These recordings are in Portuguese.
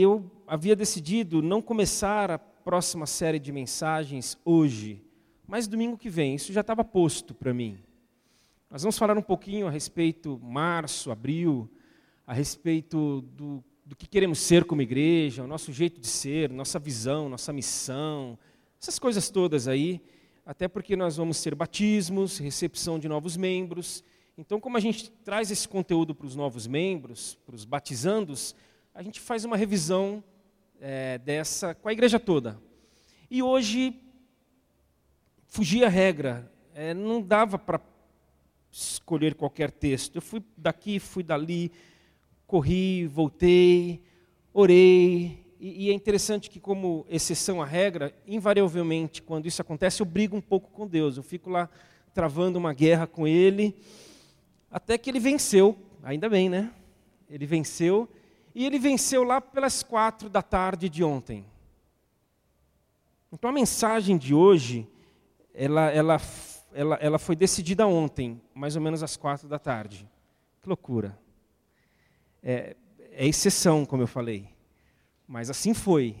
Eu havia decidido não começar a próxima série de mensagens hoje, mas domingo que vem. Isso já estava posto para mim. Nós vamos falar um pouquinho a respeito março, abril, a respeito do, do que queremos ser como igreja, o nosso jeito de ser, nossa visão, nossa missão, essas coisas todas aí, até porque nós vamos ter batismos, recepção de novos membros. Então, como a gente traz esse conteúdo para os novos membros, para os batizandos, a gente faz uma revisão é, dessa com a igreja toda. E hoje fugia a regra, é, não dava para escolher qualquer texto. Eu fui daqui, fui dali, corri, voltei, orei. E, e é interessante que, como exceção à regra, invariavelmente, quando isso acontece, eu brigo um pouco com Deus. Eu fico lá travando uma guerra com Ele, até que Ele venceu. Ainda bem, né? Ele venceu e ele venceu lá pelas quatro da tarde de ontem. Então a mensagem de hoje, ela, ela, ela, ela foi decidida ontem, mais ou menos às quatro da tarde. Que loucura. É, é exceção, como eu falei. Mas assim foi.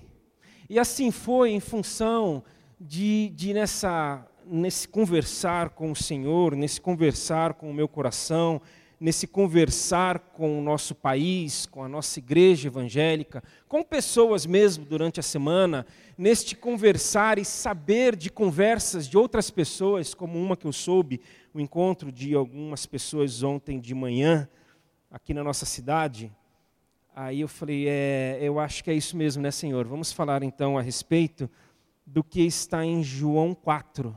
E assim foi em função de, de nessa, nesse conversar com o Senhor, nesse conversar com o meu coração, nesse conversar com o nosso país, com a nossa igreja evangélica, com pessoas mesmo durante a semana, neste conversar e saber de conversas de outras pessoas, como uma que eu soube, o encontro de algumas pessoas ontem de manhã, aqui na nossa cidade. Aí eu falei, é, eu acho que é isso mesmo, né, Senhor? Vamos falar então a respeito do que está em João 4.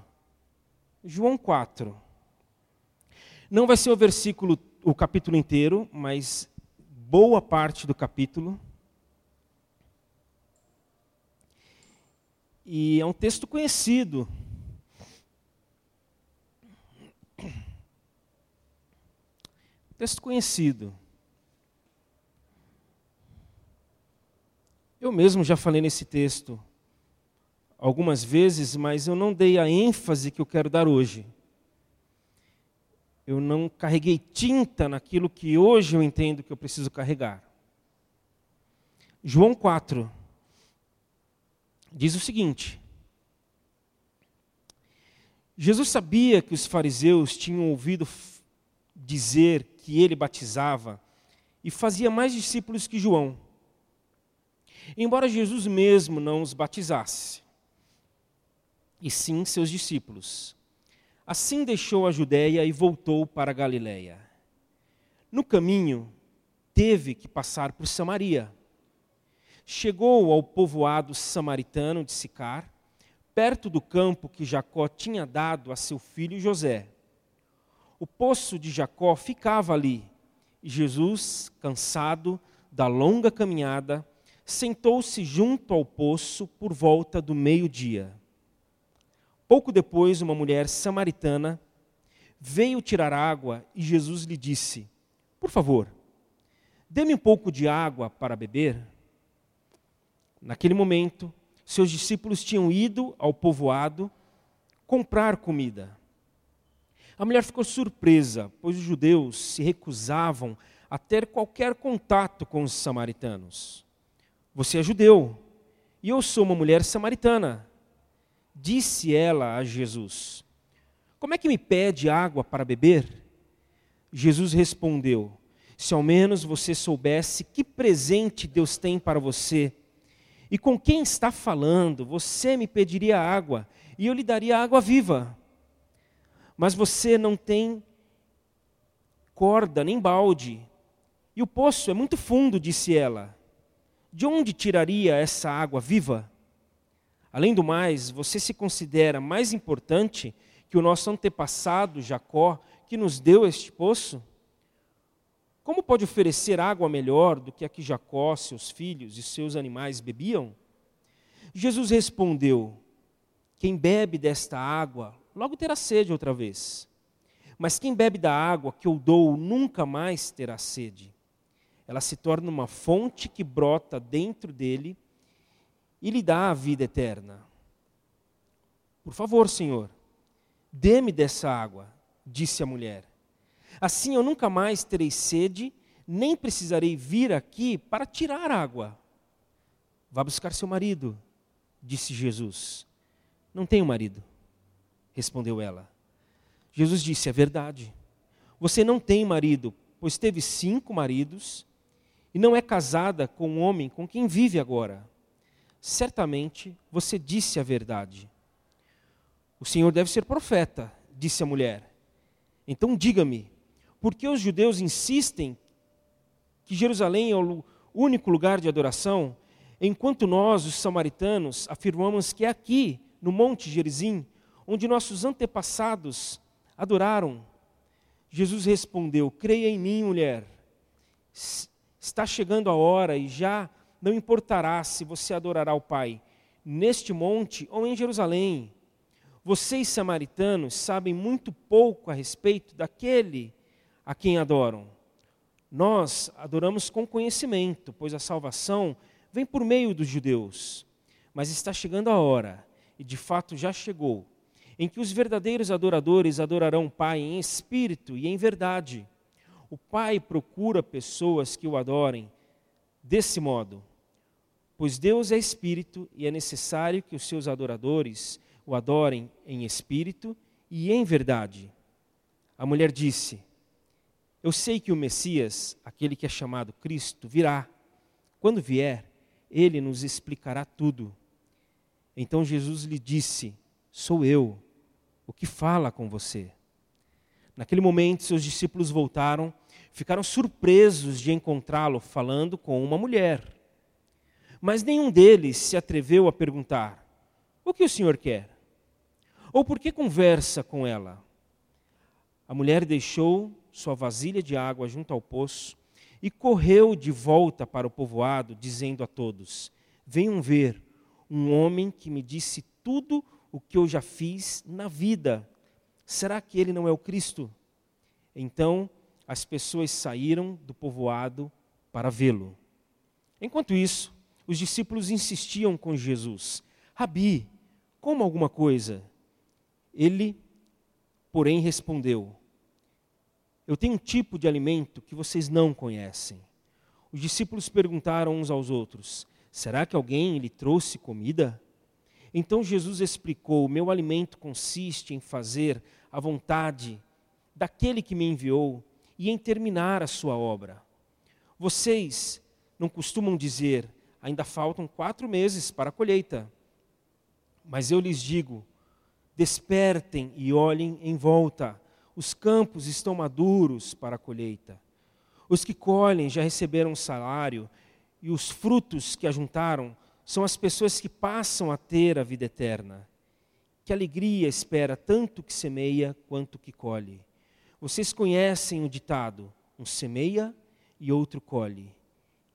João 4. Não vai ser o versículo o capítulo inteiro, mas boa parte do capítulo. E é um texto conhecido. Texto conhecido. Eu mesmo já falei nesse texto algumas vezes, mas eu não dei a ênfase que eu quero dar hoje eu não carreguei tinta naquilo que hoje eu entendo que eu preciso carregar. João 4 diz o seguinte: Jesus sabia que os fariseus tinham ouvido dizer que ele batizava e fazia mais discípulos que João. Embora Jesus mesmo não os batizasse, e sim seus discípulos. Assim deixou a Judéia e voltou para a Galiléia. No caminho, teve que passar por Samaria. Chegou ao povoado samaritano de Sicar, perto do campo que Jacó tinha dado a seu filho José. O poço de Jacó ficava ali, e Jesus, cansado da longa caminhada, sentou-se junto ao poço por volta do meio-dia. Pouco depois, uma mulher samaritana veio tirar água e Jesus lhe disse: Por favor, dê-me um pouco de água para beber. Naquele momento, seus discípulos tinham ido ao povoado comprar comida. A mulher ficou surpresa, pois os judeus se recusavam a ter qualquer contato com os samaritanos. Você é judeu e eu sou uma mulher samaritana. Disse ela a Jesus: Como é que me pede água para beber? Jesus respondeu: Se ao menos você soubesse que presente Deus tem para você e com quem está falando, você me pediria água e eu lhe daria água viva. Mas você não tem corda nem balde, e o poço é muito fundo, disse ela. De onde tiraria essa água viva? Além do mais, você se considera mais importante que o nosso antepassado Jacó, que nos deu este poço? Como pode oferecer água melhor do que a que Jacó, seus filhos e seus animais bebiam? Jesus respondeu: Quem bebe desta água logo terá sede outra vez. Mas quem bebe da água que eu dou nunca mais terá sede. Ela se torna uma fonte que brota dentro dele e lhe dá a vida eterna. Por favor, Senhor, dê-me dessa água, disse a mulher. Assim eu nunca mais terei sede, nem precisarei vir aqui para tirar água. Vá buscar seu marido, disse Jesus. Não tenho marido, respondeu ela. Jesus disse: É verdade. Você não tem marido, pois teve cinco maridos e não é casada com um homem com quem vive agora. Certamente você disse a verdade. O Senhor deve ser profeta, disse a mulher. Então diga-me, por que os judeus insistem que Jerusalém é o único lugar de adoração, enquanto nós, os samaritanos, afirmamos que é aqui, no Monte Gerizim, onde nossos antepassados adoraram? Jesus respondeu: Creia em mim, mulher. Está chegando a hora e já não importará se você adorará o Pai neste monte ou em Jerusalém. Vocês, samaritanos, sabem muito pouco a respeito daquele a quem adoram. Nós adoramos com conhecimento, pois a salvação vem por meio dos judeus. Mas está chegando a hora, e de fato já chegou, em que os verdadeiros adoradores adorarão o Pai em espírito e em verdade. O Pai procura pessoas que o adorem desse modo. Pois Deus é espírito e é necessário que os seus adoradores o adorem em espírito e em verdade. A mulher disse: Eu sei que o Messias, aquele que é chamado Cristo, virá. Quando vier, ele nos explicará tudo. Então Jesus lhe disse: Sou eu, o que fala com você. Naquele momento, seus discípulos voltaram, ficaram surpresos de encontrá-lo falando com uma mulher. Mas nenhum deles se atreveu a perguntar: O que o senhor quer? Ou por que conversa com ela? A mulher deixou sua vasilha de água junto ao poço e correu de volta para o povoado, dizendo a todos: Venham ver um homem que me disse tudo o que eu já fiz na vida. Será que ele não é o Cristo? Então as pessoas saíram do povoado para vê-lo. Enquanto isso, os discípulos insistiam com Jesus: Rabi, coma alguma coisa. Ele, porém, respondeu: Eu tenho um tipo de alimento que vocês não conhecem. Os discípulos perguntaram uns aos outros: Será que alguém lhe trouxe comida? Então Jesus explicou: Meu alimento consiste em fazer a vontade daquele que me enviou e em terminar a sua obra. Vocês não costumam dizer: ainda faltam quatro meses para a colheita. Mas eu lhes digo: despertem e olhem em volta. Os campos estão maduros para a colheita. Os que colhem já receberam salário, e os frutos que ajuntaram são as pessoas que passam a ter a vida eterna. Que alegria espera tanto que semeia quanto que colhe. Vocês conhecem o ditado: um semeia e outro colhe.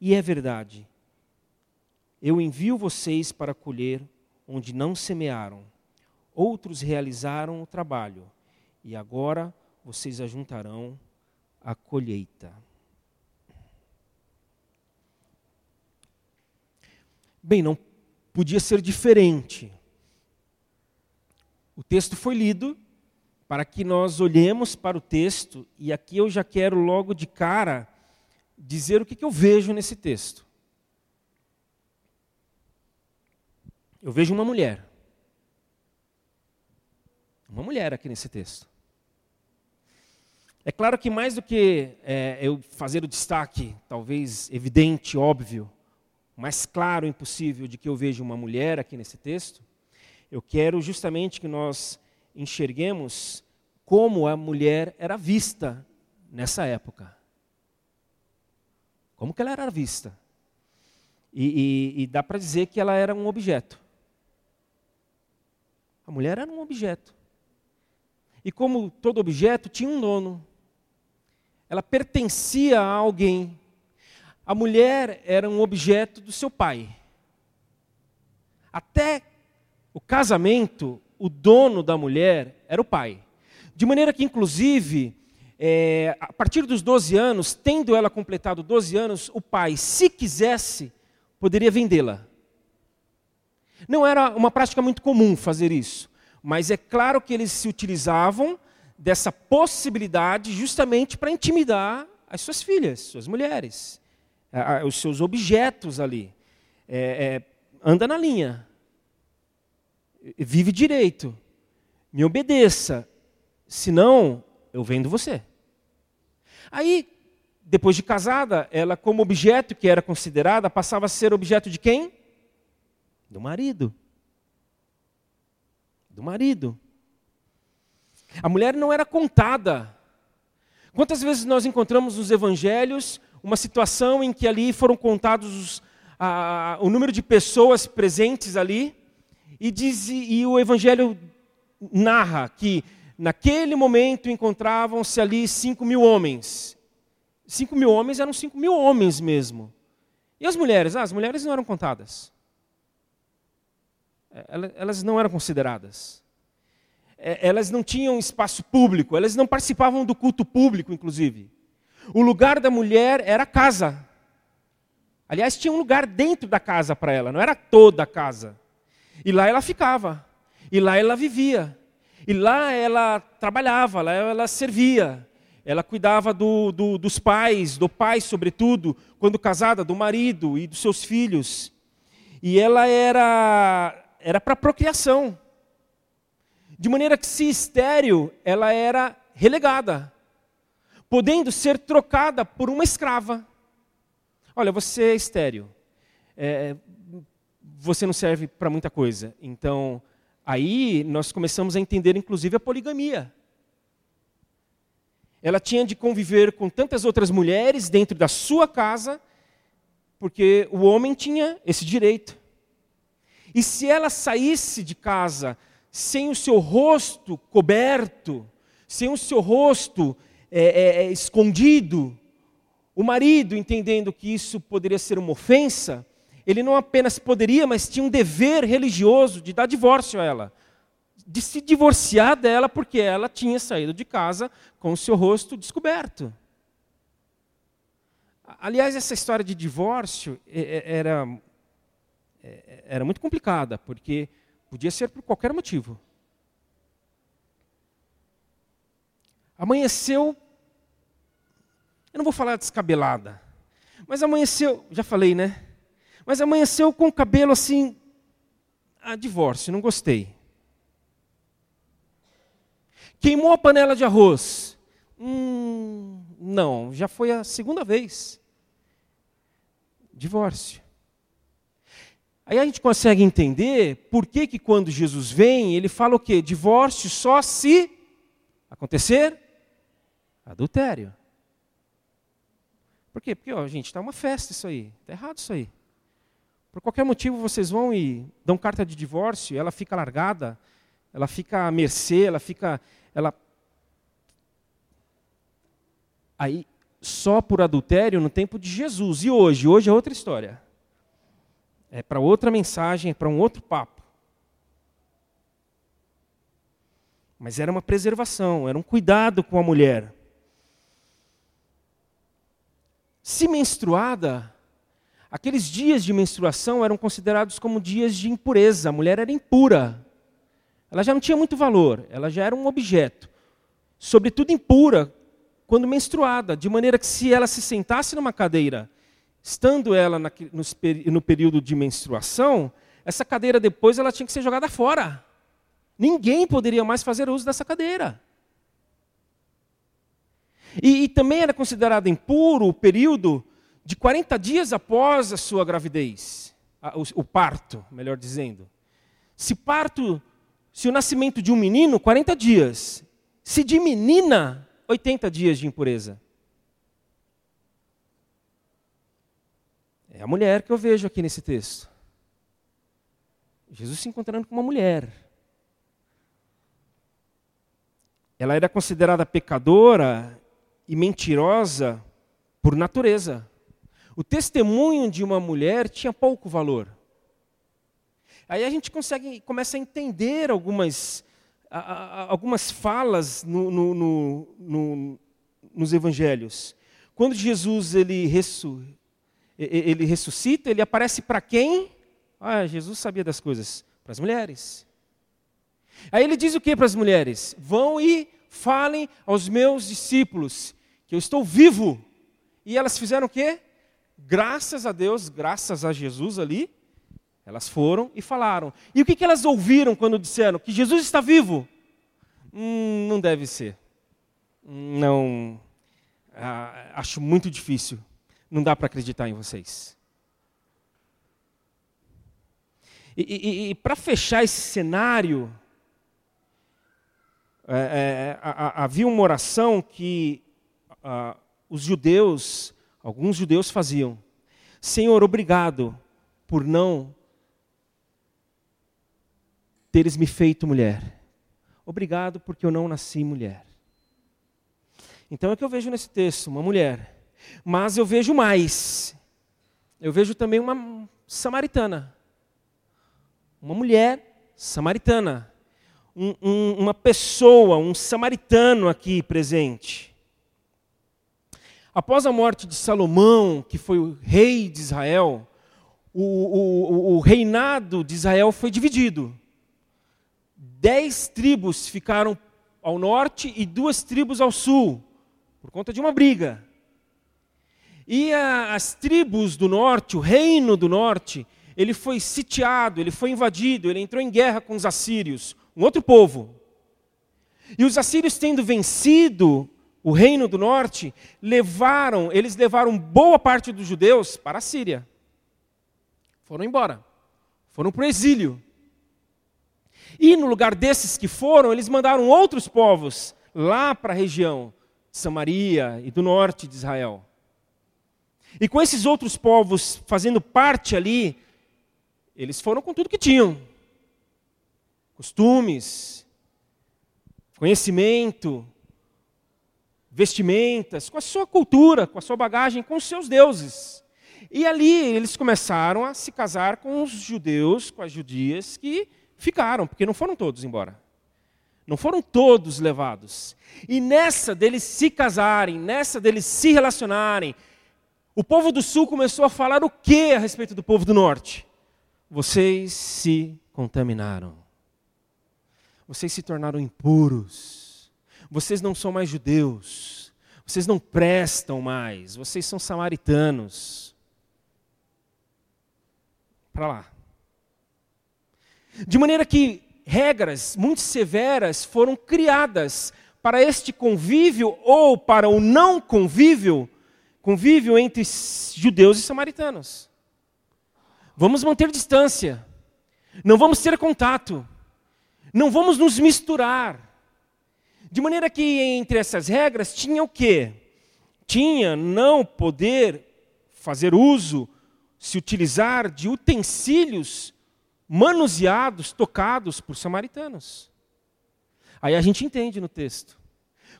E é verdade. Eu envio vocês para colher onde não semearam. Outros realizaram o trabalho, e agora vocês ajuntarão a colheita. Bem, não podia ser diferente. O texto foi lido para que nós olhemos para o texto, e aqui eu já quero logo de cara dizer o que, eu vejo nesse texto. Eu vejo uma mulher. Uma mulher aqui nesse texto. É claro que mais do que é, eu fazer o destaque, talvez evidente, óbvio, mais claro impossível de que eu vejo uma mulher aqui nesse texto, eu quero justamente que nós enxerguemos como a mulher era vista nessa época. Como que ela era vista? E, e, e dá para dizer que ela era um objeto. A mulher era um objeto. E como todo objeto, tinha um dono. Ela pertencia a alguém. A mulher era um objeto do seu pai. Até o casamento, o dono da mulher era o pai. De maneira que, inclusive, é, a partir dos 12 anos, tendo ela completado 12 anos, o pai, se quisesse, poderia vendê-la. Não era uma prática muito comum fazer isso, mas é claro que eles se utilizavam dessa possibilidade justamente para intimidar as suas filhas, suas mulheres os seus objetos ali. é, é, anda na linha, vive direito, me obedeça, senão eu vendo você. Aí, depois de casada, ela, como objeto que era considerada, passava a ser objeto de quem? Do marido. Do marido. A mulher não era contada. Quantas vezes nós encontramos nos evangelhos uma situação em que ali foram contados os, a, o número de pessoas presentes ali, e, diz, e o evangelho narra que naquele momento encontravam-se ali cinco mil homens. Cinco mil homens eram cinco mil homens mesmo. E as mulheres? Ah, as mulheres não eram contadas. É, elas não eram consideradas. É, elas não tinham espaço público, elas não participavam do culto público, inclusive. O lugar da mulher era a casa. Aliás, tinha um lugar dentro da casa para ela, não era toda a casa. E lá ela ficava. E lá ela vivia. E lá ela trabalhava, lá ela servia. Ela cuidava do, do, dos pais, do pai, sobretudo, quando casada, do marido e dos seus filhos. E ela era era para procriação. De maneira que, se estéril, ela era relegada, podendo ser trocada por uma escrava. Olha, você é estéril, é, você não serve para muita coisa. Então, aí nós começamos a entender, inclusive, a poligamia. Ela tinha de conviver com tantas outras mulheres dentro da sua casa, porque o homem tinha esse direito. E se ela saísse de casa sem o seu rosto coberto, sem o seu rosto é, é, é, escondido, o marido, entendendo que isso poderia ser uma ofensa, ele não apenas poderia, mas tinha um dever religioso de dar divórcio a ela, de se divorciar dela porque ela tinha saído de casa com o seu rosto descoberto. Aliás, essa história de divórcio é, é, era, era muito complicada, porque Podia ser por qualquer motivo. Amanheceu, eu não vou falar descabelada, mas amanheceu, já falei, né? Mas amanheceu com o cabelo assim, a divórcio, não gostei. Queimou a panela de arroz. Hum, não, já foi a segunda vez. Divórcio. Aí a gente consegue entender por que, que quando Jesus vem, ele fala o quê? Divórcio só se acontecer adultério. Por quê? Porque, ó, gente, está uma festa isso aí. Está errado isso aí. Por qualquer motivo vocês vão e dão carta de divórcio, ela fica largada, ela fica à mercê, ela fica. Ela... Aí, só por adultério no tempo de Jesus. E hoje? Hoje é outra história é para outra mensagem, é para um outro papo. Mas era uma preservação, era um cuidado com a mulher. Se menstruada, aqueles dias de menstruação eram considerados como dias de impureza. A mulher era impura. Ela já não tinha muito valor, ela já era um objeto. Sobretudo impura quando menstruada, de maneira que se ela se sentasse numa cadeira estando ela na, no, no período de menstruação, essa cadeira depois ela tinha que ser jogada fora. Ninguém poderia mais fazer uso dessa cadeira. E, e, também era considerado impuro o período de 40 dias após a sua gravidez, a, o, o, parto, melhor dizendo. Se parto, se o nascimento de um menino, 40 dias. Se de menina, 80 dias de impureza. É a mulher que eu vejo aqui nesse texto. Jesus se encontrando com uma mulher. Ela era considerada pecadora e mentirosa por natureza. O testemunho de uma mulher tinha pouco valor. Aí a gente consegue, começa a entender algumas, algumas falas no, no, no, nos evangelhos. Quando Jesus ele ressu, ele ressuscita, ele aparece para quem? Ah, Jesus sabia das coisas. Para as mulheres. Aí ele diz o que para as mulheres? Vão e falem aos meus discípulos que eu estou vivo. E elas fizeram o quê? graças a Deus, graças a Jesus ali, elas foram e falaram. E o que, que elas ouviram quando disseram que Jesus está vivo? Hum, não deve ser. Não. Ah, acho muito difícil. Não dá para acreditar em vocês. E, e, e para fechar esse cenário, é, é, havia uma oração que ah, os judeus, alguns judeus faziam. Senhor, obrigado por não teres me feito mulher. Obrigado porque eu não nasci mulher. Então é que eu vejo nesse texto, uma mulher. Mas eu vejo mais. Eu vejo também uma samaritana. Uma mulher samaritana. Um, um, uma pessoa, um samaritano aqui presente. Após a morte de Salomão, que foi o rei de Israel, o, o, o reinado de Israel foi dividido dez tribos ficaram ao norte e duas tribos ao sul, por conta de uma briga. E a, as tribos do norte, o reino do norte, ele foi sitiado, ele foi invadido, ele entrou em guerra com os assírios, um outro povo. E os assírios tendo vencido o reino do norte, levaram, eles levaram boa parte dos judeus para a Síria. Foram embora. Foram para o exílio. E no lugar desses que foram, eles mandaram outros povos lá para a região de Samaria e do norte de Israel. E com esses outros povos fazendo parte ali, eles foram com tudo que tinham: costumes, conhecimento, vestimentas, com a sua cultura, com a sua bagagem, com os seus deuses. E ali eles começaram a se casar com os judeus, com as judias que Ficaram, porque não foram todos embora. Não foram todos levados. E nessa deles se casarem, nessa deles se relacionarem, o povo do sul começou a falar o que a respeito do povo do norte? Vocês se contaminaram. Vocês se tornaram impuros. Vocês não são mais judeus. Vocês não prestam mais. Vocês são samaritanos. Para lá. De maneira que regras muito severas foram criadas para este convívio ou para o não convívio, convívio entre judeus e samaritanos. Vamos manter distância. Não vamos ter contato. Não vamos nos misturar. De maneira que entre essas regras tinha o quê? Tinha não poder fazer uso, se utilizar de utensílios manuseados, tocados por samaritanos. Aí a gente entende no texto.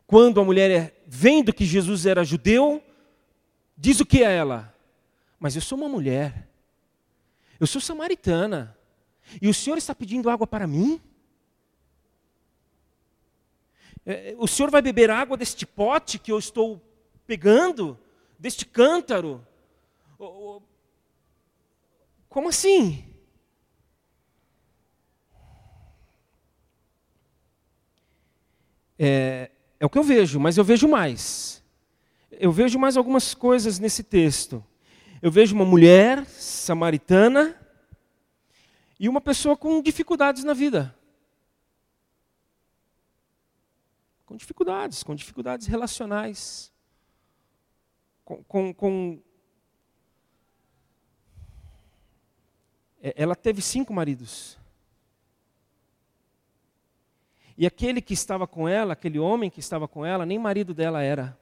Quando a mulher, é, vendo que Jesus era judeu, diz o que a ela? Mas eu sou uma mulher, eu sou samaritana, e o Senhor está pedindo água para mim? É, o Senhor vai beber água deste pote que eu estou pegando, deste cântaro? Como assim? É, é o que eu vejo, mas eu vejo mais. Eu vejo mais algumas coisas nesse texto. Eu vejo uma mulher samaritana e uma pessoa com dificuldades na vida. Com dificuldades, com dificuldades relacionais. Com, com, com... É, ela teve cinco maridos. E aquele que estava com ela, aquele homem que estava com ela, nem marido dela era.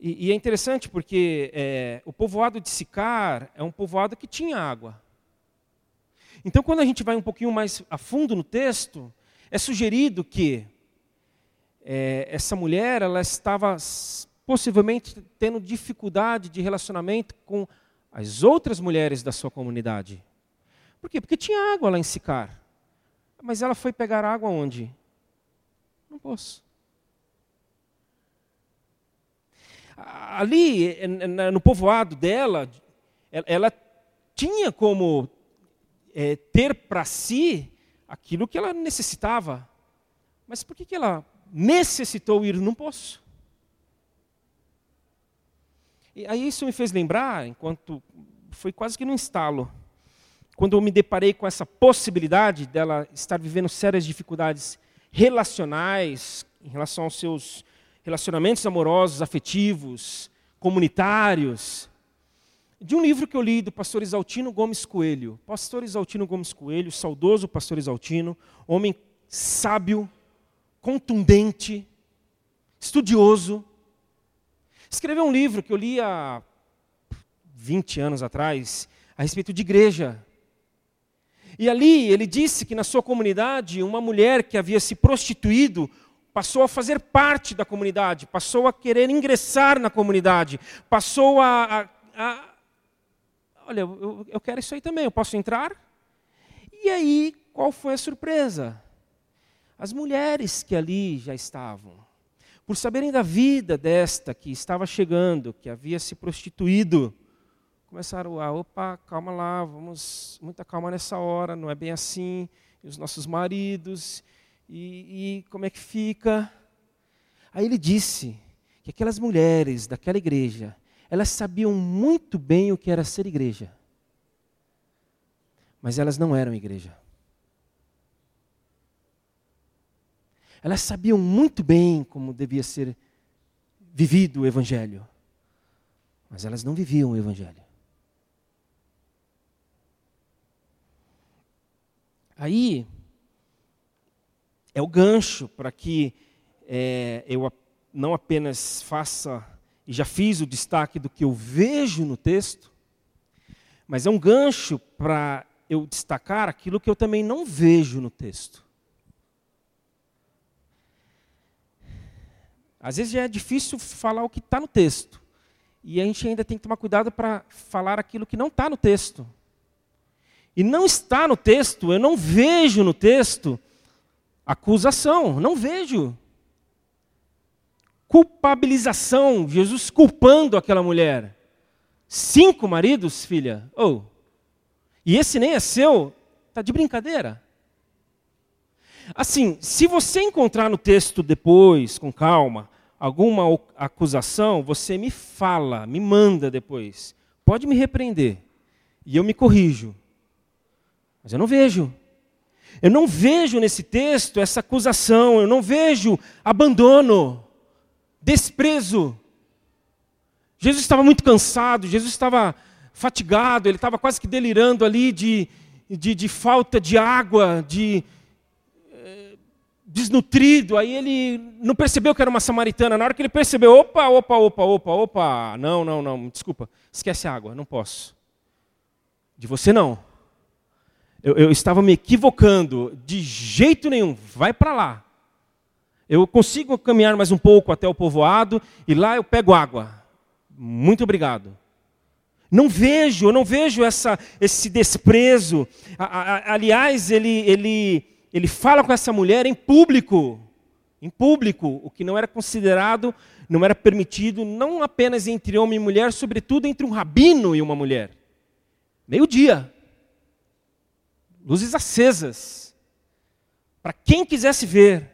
E, e é interessante porque é, o povoado de Sicar é um povoado que tinha água. Então, quando a gente vai um pouquinho mais a fundo no texto, é sugerido que é, essa mulher ela estava possivelmente tendo dificuldade de relacionamento com as outras mulheres da sua comunidade. Por quê? Porque tinha água lá em Sicar. Mas ela foi pegar água onde? Não posso. Ali, no povoado dela, ela tinha como é, ter para si aquilo que ela necessitava. Mas por que, que ela necessitou ir num poço? E aí isso me fez lembrar, enquanto foi quase que no instalo, quando eu me deparei com essa possibilidade dela estar vivendo sérias dificuldades relacionais em relação aos seus relacionamentos amorosos, afetivos, comunitários, de um livro que eu li do pastor Isaltino Gomes Coelho. Pastor Isaltino Gomes Coelho, saudoso pastor Isaltino, homem sábio, contundente, estudioso. Escreveu um livro que eu li há 20 anos atrás, a respeito de igreja. E ali ele disse que na sua comunidade, uma mulher que havia se prostituído passou a fazer parte da comunidade, passou a querer ingressar na comunidade, passou a. a, a olha, eu, eu quero isso aí também, eu posso entrar? E aí, qual foi a surpresa? As mulheres que ali já estavam, por saberem da vida desta que estava chegando, que havia se prostituído, começaram a, opa, calma lá, vamos, muita calma nessa hora, não é bem assim, e os nossos maridos, e, e como é que fica? Aí ele disse que aquelas mulheres daquela igreja, elas sabiam muito bem o que era ser igreja, mas elas não eram igreja. Elas sabiam muito bem como devia ser vivido o Evangelho, mas elas não viviam o Evangelho. Aí, é o gancho para que é, eu não apenas faça, e já fiz o destaque do que eu vejo no texto, mas é um gancho para eu destacar aquilo que eu também não vejo no texto. Às vezes já é difícil falar o que está no texto. E a gente ainda tem que tomar cuidado para falar aquilo que não está no texto. E não está no texto, eu não vejo no texto acusação, não vejo. Culpabilização, Jesus culpando aquela mulher. Cinco maridos, filha? Oh. E esse nem é seu? Tá de brincadeira? Assim, se você encontrar no texto depois, com calma, alguma acusação, você me fala, me manda depois. Pode me repreender. E eu me corrijo. Mas eu não vejo. Eu não vejo nesse texto essa acusação, eu não vejo abandono, desprezo. Jesus estava muito cansado, Jesus estava fatigado, ele estava quase que delirando ali de, de, de falta de água, de, desnutrido, aí ele não percebeu que era uma samaritana. Na hora que ele percebeu, opa, opa, opa, opa, opa, não, não, não, desculpa, esquece a água, não posso. De você não. Eu, eu estava me equivocando, de jeito nenhum, vai para lá. Eu consigo caminhar mais um pouco até o povoado e lá eu pego água. Muito obrigado. Não vejo, eu não vejo essa, esse desprezo. aliás, ele, ele ele fala com essa mulher em público, em público, o que não era considerado, não era permitido, não apenas entre homem e mulher, sobretudo entre um rabino e uma mulher. Meio-dia, luzes acesas, para quem quisesse ver.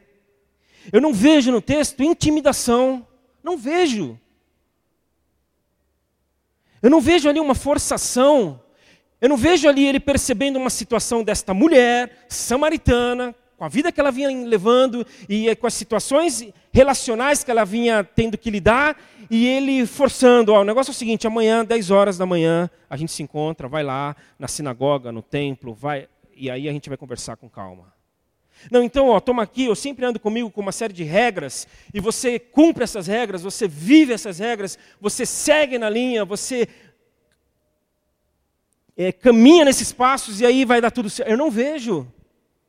Eu não vejo no texto intimidação, não vejo. Eu não vejo ali uma forçação eu não vejo ali ele percebendo uma situação desta mulher samaritana, com a vida que ela vinha levando e com as situações relacionais que ela vinha tendo que lidar, e ele forçando, o negócio é o seguinte, amanhã, 10 horas da manhã, a gente se encontra, vai lá na sinagoga, no templo, vai, e aí a gente vai conversar com calma. Não, então, ó, toma aqui, eu sempre ando comigo com uma série de regras, e você cumpre essas regras, você vive essas regras, você segue na linha, você é, caminha nesses passos e aí vai dar tudo certo. Eu não vejo.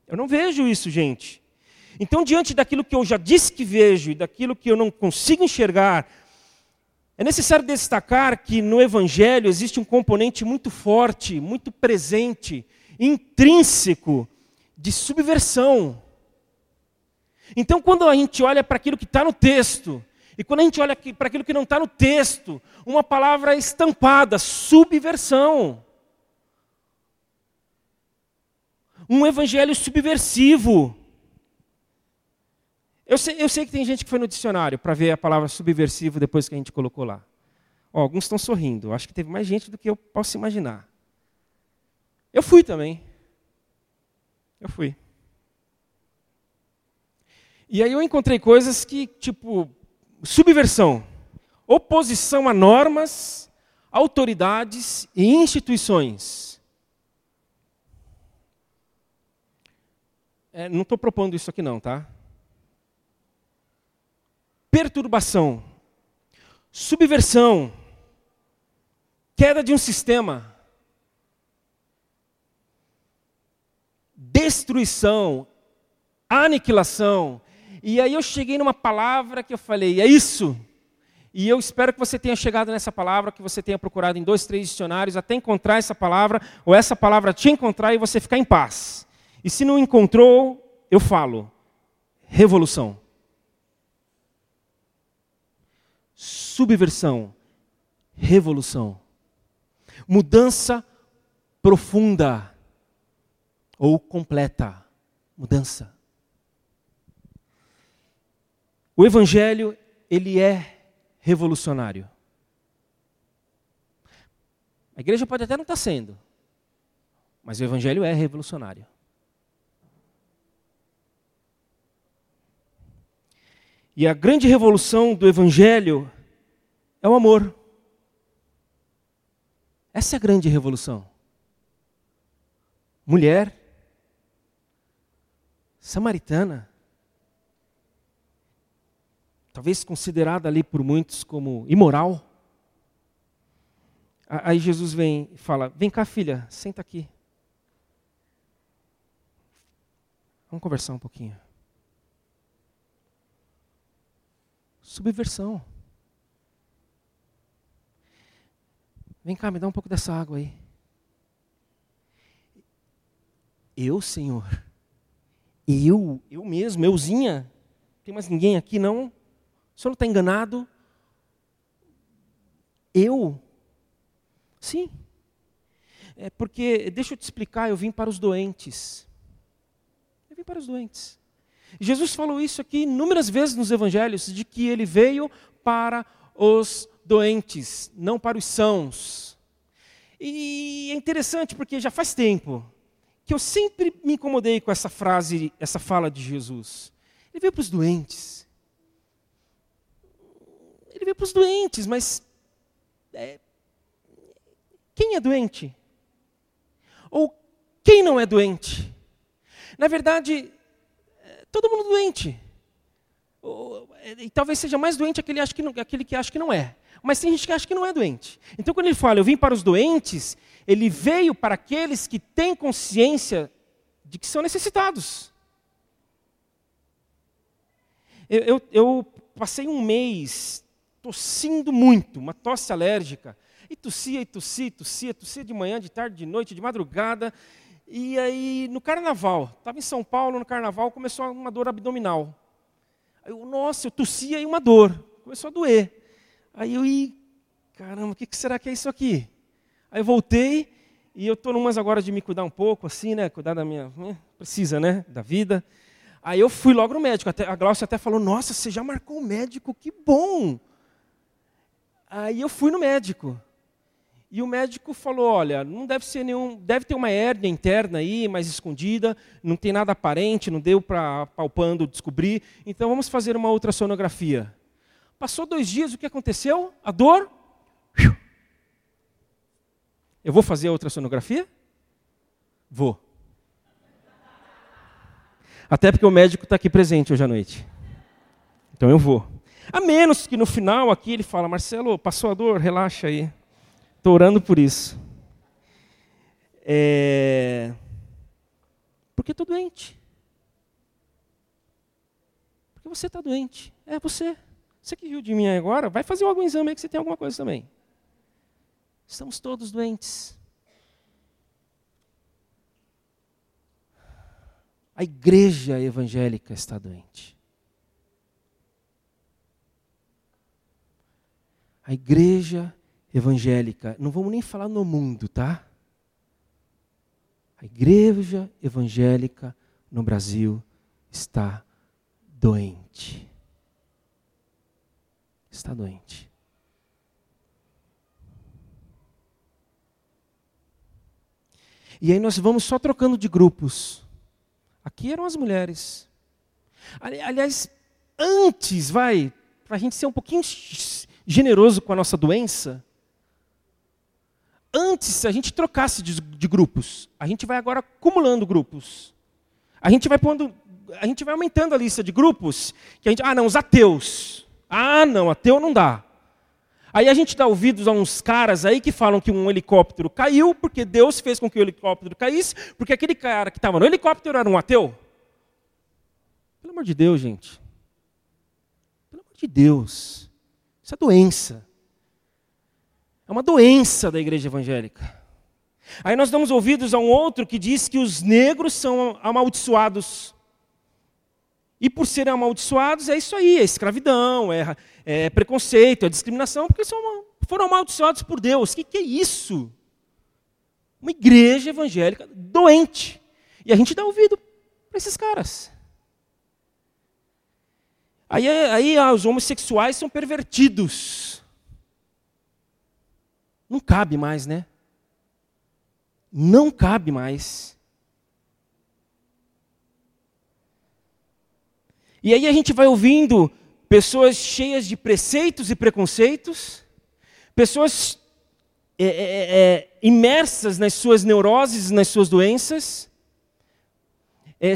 Eu não vejo isso, gente. Então, diante daquilo que eu já disse que vejo e daquilo que eu não consigo enxergar, é necessário destacar que no Evangelho existe um componente muito forte, muito presente, intrínseco, de subversão. Então, quando a gente olha para aquilo que está no texto, e quando a gente olha para aquilo que não está no texto, uma palavra estampada, subversão. um evangelho subversivo. Eu sei, eu sei que tem gente que foi no dicionário para ver a palavra subversivo depois que a gente colocou lá. Alguns estão sorrindo. Acho que teve mais gente do que eu posso imaginar. Eu fui também. Eu fui. E aí eu encontrei coisas que, tipo, subversão, oposição a normas, autoridades e instituições. É, não estou propondo isso aqui não, tá? Perturbação, subversão, queda de um sistema, destruição, aniquilação. E aí eu cheguei numa palavra que eu falei, é isso. E eu espero que você tenha chegado nessa palavra, que você tenha procurado em dois, três dicionários até encontrar essa palavra, ou essa palavra te encontrar e você ficar em paz. E se não encontrou, eu falo: revolução. Subversão. Revolução. Mudança profunda ou completa. Mudança. O evangelho, ele é revolucionário. A igreja pode até não estar sendo, mas o evangelho é revolucionário. E a grande revolução do evangelho é o amor. Essa é a grande revolução. Mulher, samaritana, talvez considerada ali por muitos como imoral. Aí Jesus vem e fala: Vem cá, filha, senta aqui. Vamos conversar um pouquinho. Subversão. Vem cá, me dá um pouco dessa água aí. Eu, Senhor, eu, eu mesmo, euzinha, não tem mais ninguém aqui não? O senhor não está enganado? Eu? Sim. É porque, deixa eu te explicar, eu vim para os doentes. Eu vim para os doentes. Jesus falou isso aqui inúmeras vezes nos evangelhos, de que ele veio para os doentes, não para os sãos. E é interessante porque já faz tempo que eu sempre me incomodei com essa frase, essa fala de Jesus. Ele veio para os doentes. Ele veio para os doentes, mas é, quem é doente? Ou quem não é doente? Na verdade, é, todo mundo doente. É, e talvez seja mais doente aquele, acha que não, aquele que acha que não é. Mas tem gente que acha que não é doente. Então, quando ele fala, eu vim para os doentes, ele veio para aqueles que têm consciência de que são necessitados. Eu, eu, eu passei um mês tossindo muito, uma tosse alérgica. E tossia, e tossia, tossia, tossia de manhã, de tarde, de noite, de madrugada. E aí, no carnaval, estava em São Paulo, no carnaval, começou uma dor abdominal. Eu, nossa, eu tossia e uma dor. Começou a doer. Aí eu, ia, caramba, o que será que é isso aqui? Aí eu voltei e eu estou numas agora de me cuidar um pouco, assim, né? Cuidar da minha. Né? Precisa, né? Da vida. Aí eu fui logo no médico. Até, a Glaucia até falou: Nossa, você já marcou o médico, que bom! Aí eu fui no médico. E o médico falou: Olha, não deve ser nenhum. Deve ter uma hérnia interna aí, mais escondida, não tem nada aparente, não deu para palpando descobrir. Então vamos fazer uma ultrassonografia. Passou dois dias, o que aconteceu? A dor. Eu vou fazer a ultrassonografia? Vou. Até porque o médico está aqui presente hoje à noite. Então eu vou. A menos que no final aqui ele fala, Marcelo, passou a dor, relaxa aí. Estou orando por isso. É... Porque estou doente. Porque você está doente. É você. Você que riu de mim agora, vai fazer algum exame aí que você tem alguma coisa também. Estamos todos doentes. A igreja evangélica está doente. A igreja evangélica, não vamos nem falar no mundo, tá? A igreja evangélica no Brasil está doente está doente. E aí nós vamos só trocando de grupos. Aqui eram as mulheres. Aliás, antes, vai, para a gente ser um pouquinho generoso com a nossa doença, antes, se a gente trocasse de, de grupos, a gente vai agora acumulando grupos. A gente vai pondo, a gente vai aumentando a lista de grupos, que a gente, ah, não, os ateus. Ah, não, ateu não dá. Aí a gente dá ouvidos a uns caras aí que falam que um helicóptero caiu porque Deus fez com que o helicóptero caísse, porque aquele cara que estava no helicóptero era um ateu. Pelo amor de Deus, gente. Pelo amor de Deus. Isso é doença. É uma doença da igreja evangélica. Aí nós damos ouvidos a um outro que diz que os negros são amaldiçoados. E por serem amaldiçoados, é isso aí, é escravidão, é, é preconceito, é discriminação, porque são, foram amaldiçoados por Deus. O que, que é isso? Uma igreja evangélica doente. E a gente dá ouvido para esses caras. Aí, aí ah, os homossexuais são pervertidos. Não cabe mais, né? Não cabe mais. E aí a gente vai ouvindo pessoas cheias de preceitos e preconceitos, pessoas é, é, é, é imersas nas suas neuroses, nas suas doenças, é,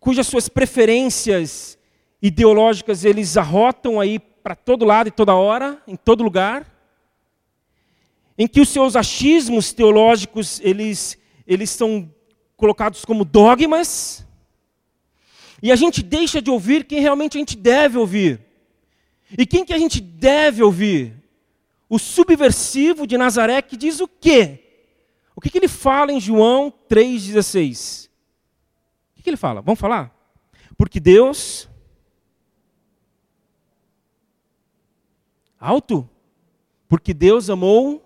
cujas suas preferências ideológicas eles arrotam aí para todo lado e toda hora, em todo lugar, em que os seus achismos teológicos eles, eles são colocados como dogmas, e a gente deixa de ouvir quem realmente a gente deve ouvir. E quem que a gente deve ouvir? O subversivo de Nazaré que diz o quê? O que, que ele fala em João 3,16? O que, que ele fala? Vamos falar? Porque Deus. Alto? Porque Deus amou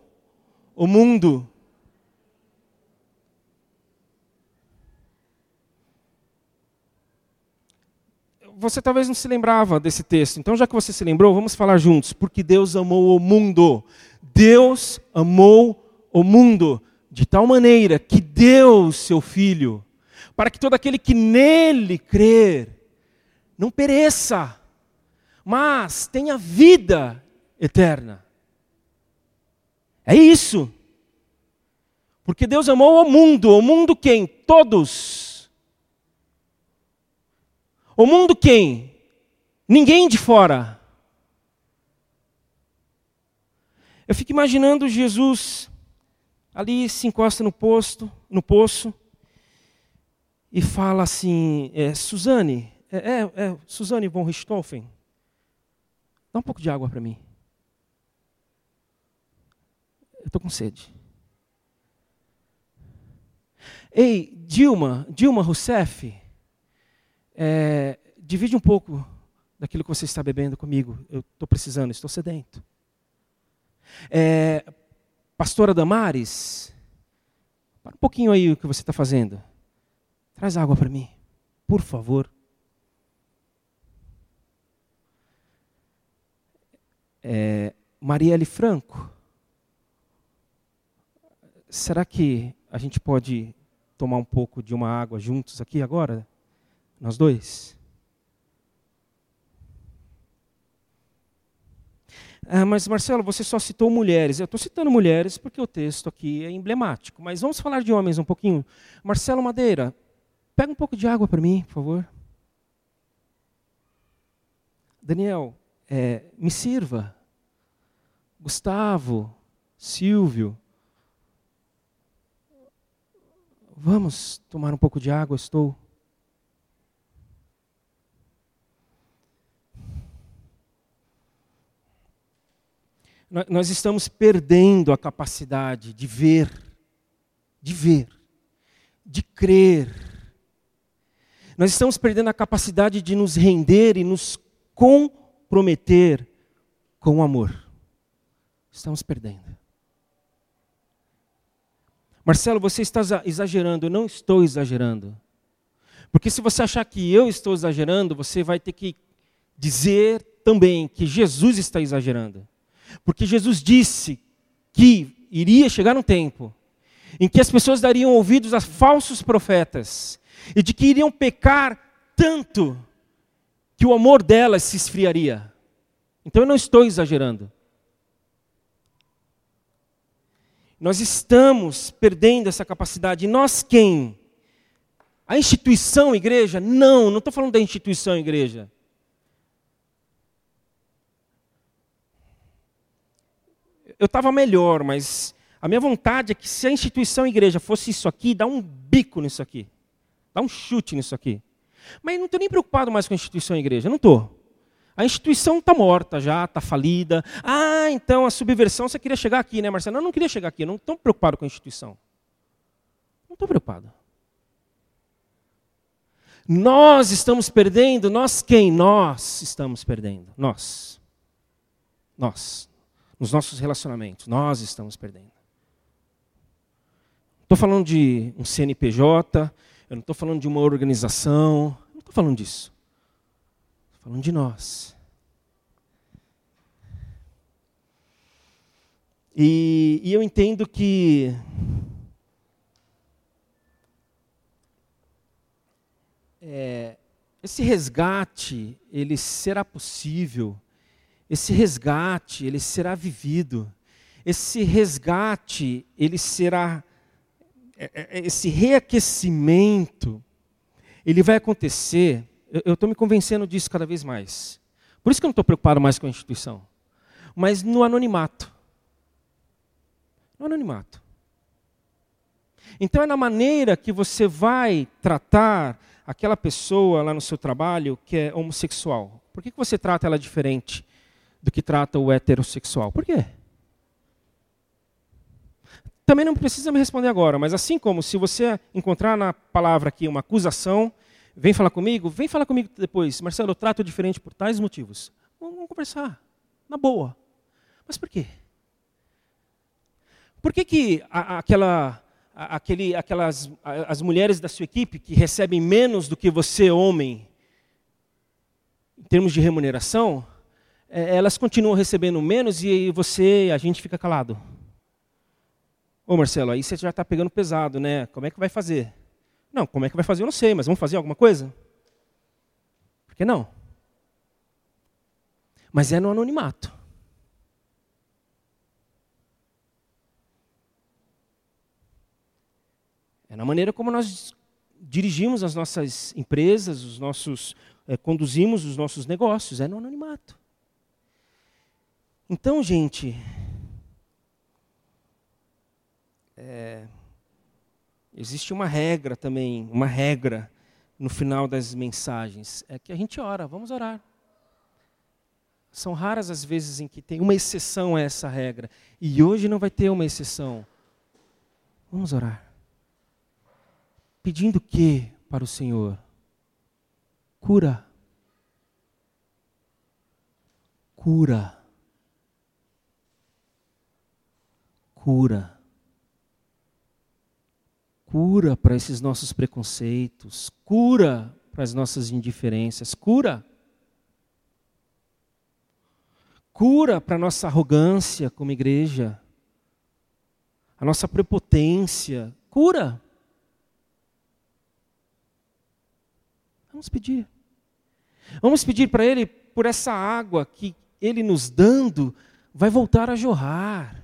o mundo você talvez não se lembrava desse texto. Então, já que você se lembrou, vamos falar juntos. Porque Deus amou o mundo. Deus amou o mundo de tal maneira que deu seu Filho, para que todo aquele que nele crer não pereça, mas tenha vida eterna. É isso. Porque Deus amou o mundo. O mundo quem? Todos o mundo quem? Ninguém de fora. Eu fico imaginando Jesus ali se encosta no posto, no poço e fala assim, é, Suzane, é, é, é, Suzane von Richthofen, dá um pouco de água para mim. Eu estou com sede. Ei, Dilma, Dilma Rousseff, é, divide um pouco daquilo que você está bebendo comigo. Eu estou precisando, estou sedento. É, Pastora Damares, para um pouquinho aí o que você está fazendo. Traz água para mim, por favor. É, Marielle Franco, será que a gente pode tomar um pouco de uma água juntos aqui agora? Nós dois. Ah, mas Marcelo, você só citou mulheres. Eu estou citando mulheres porque o texto aqui é emblemático. Mas vamos falar de homens um pouquinho. Marcelo Madeira, pega um pouco de água para mim, por favor. Daniel, é, me sirva. Gustavo, Silvio. Vamos tomar um pouco de água, estou nós estamos perdendo a capacidade de ver, de ver, de crer. Nós estamos perdendo a capacidade de nos render e nos comprometer com o amor. Estamos perdendo. Marcelo, você está exagerando. Eu não estou exagerando. Porque se você achar que eu estou exagerando, você vai ter que dizer também que Jesus está exagerando. Porque Jesus disse que iria chegar um tempo em que as pessoas dariam ouvidos a falsos profetas e de que iriam pecar tanto que o amor delas se esfriaria. Então eu não estou exagerando. Nós estamos perdendo essa capacidade. nós quem? A instituição igreja? Não, não estou falando da instituição igreja. Eu estava melhor, mas a minha vontade é que se a instituição igreja fosse isso aqui, dá um bico nisso aqui. Dá um chute nisso aqui. Mas não estou nem preocupado mais com a instituição igreja, não estou. A instituição está morta já, está falida. Ah, então a subversão você queria chegar aqui, né, Marcelo? Não, não queria chegar aqui, não estou preocupado com a instituição. Não estou preocupado. Nós estamos perdendo, nós quem? Nós estamos perdendo. Nós. Nós. Nos nossos relacionamentos, nós estamos perdendo. Estou falando de um CNPJ, eu não estou falando de uma organização, não estou falando disso. Estou falando de nós. E, e eu entendo que é, esse resgate ele será possível, esse resgate ele será vivido, esse resgate ele será é, é, é, esse reaquecimento, ele vai acontecer, eu estou me convencendo disso cada vez mais. Por isso que eu não estou preocupado mais com a instituição. Mas no anonimato. No anonimato. Então é na maneira que você vai tratar aquela pessoa lá no seu trabalho que é homossexual. Por que, que você trata ela diferente do que trata o heterossexual? Por quê? Também não precisa me responder agora, mas assim como se você encontrar na palavra aqui uma acusação, vem falar comigo, vem falar comigo depois. Marcelo, eu trato diferente por tais motivos. Vamos, conversar, na boa. Mas por quê? Por que, que aquela, aquele, aquelas as mulheres da sua equipe que recebem menos do que você, homem, em termos de remuneração, elas continuam recebendo menos e você, a gente fica calado? Ô Marcelo, aí você já está pegando pesado, né? Como é que vai fazer? Não, como é que vai fazer eu não sei, mas vamos fazer alguma coisa? Por que não? Mas é no anonimato. É na maneira como nós dirigimos as nossas empresas, os nossos é, conduzimos os nossos negócios, é no anonimato. Então, gente, é, existe uma regra também, uma regra no final das mensagens, é que a gente ora, vamos orar. São raras as vezes em que tem uma exceção a essa regra. E hoje não vai ter uma exceção. Vamos orar. Pedindo o que para o Senhor? Cura. Cura. Cura cura para esses nossos preconceitos, cura para as nossas indiferenças, cura. Cura para a nossa arrogância como igreja, a nossa prepotência, cura. Vamos pedir. Vamos pedir para Ele por essa água que Ele nos dando vai voltar a jorrar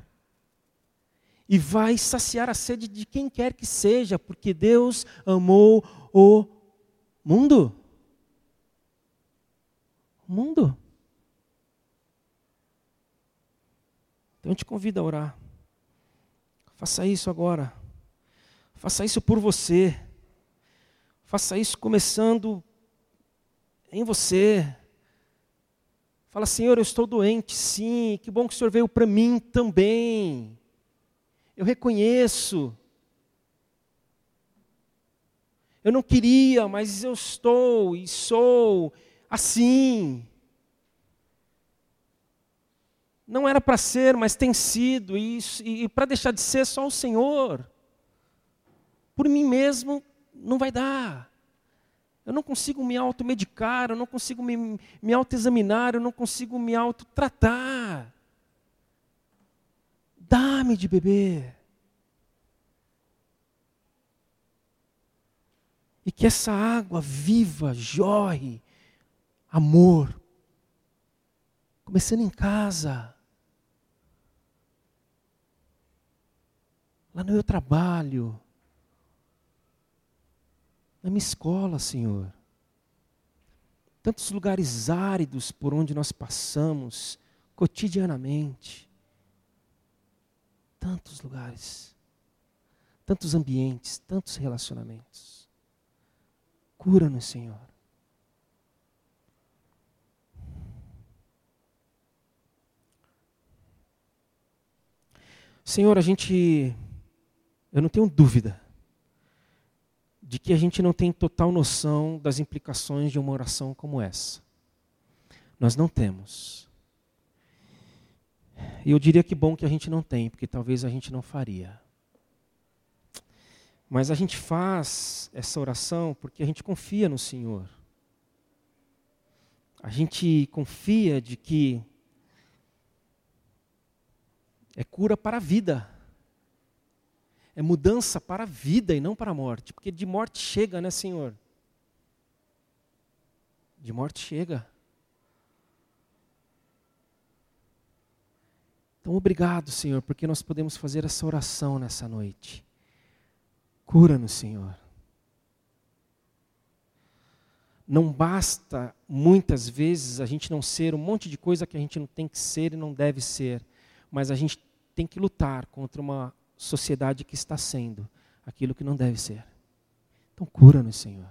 e vai saciar a sede de quem quer que seja, porque Deus amou o mundo. O mundo. Então eu te convido a orar. Faça isso agora. Faça isso por você. Faça isso começando em você. Fala, Senhor, eu estou doente, sim. Que bom que o Senhor veio para mim também. Eu reconheço. Eu não queria, mas eu estou e sou assim. Não era para ser, mas tem sido, e, e para deixar de ser só o Senhor. Por mim mesmo não vai dar. Eu não consigo me automedicar, eu não consigo me, me autoexaminar, eu não consigo me autotratar. Dá-me de beber. E que essa água viva jorre amor. Começando em casa. Lá no meu trabalho. Na minha escola, Senhor tantos lugares áridos por onde nós passamos cotidianamente. Tantos lugares, tantos ambientes, tantos relacionamentos. Cura-nos, Senhor. Senhor, a gente, eu não tenho dúvida de que a gente não tem total noção das implicações de uma oração como essa. Nós não temos. E eu diria que bom que a gente não tem, porque talvez a gente não faria. Mas a gente faz essa oração porque a gente confia no Senhor. A gente confia de que é cura para a vida. É mudança para a vida e não para a morte. Porque de morte chega, né, Senhor? De morte chega. Então, obrigado, Senhor, porque nós podemos fazer essa oração nessa noite. Cura-nos, Senhor. Não basta, muitas vezes, a gente não ser um monte de coisa que a gente não tem que ser e não deve ser, mas a gente tem que lutar contra uma sociedade que está sendo aquilo que não deve ser. Então, cura-nos, Senhor.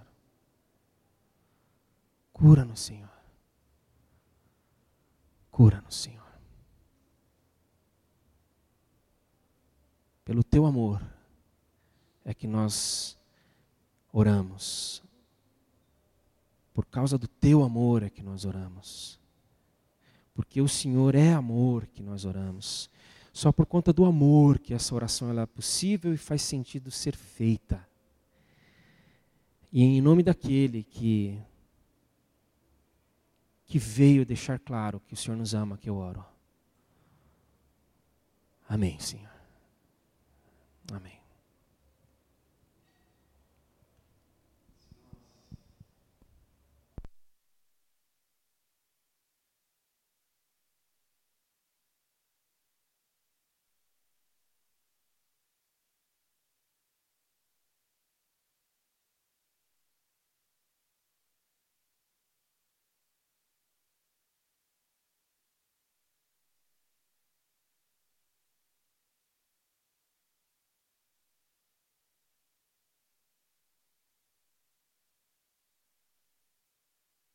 Cura-nos, Senhor. Cura-nos, Senhor. Pelo teu amor é que nós oramos. Por causa do teu amor é que nós oramos. Porque o Senhor é amor que nós oramos. Só por conta do amor que essa oração ela é possível e faz sentido ser feita. E em nome daquele que que veio deixar claro que o Senhor nos ama, que eu oro. Amém, Senhor. Amém.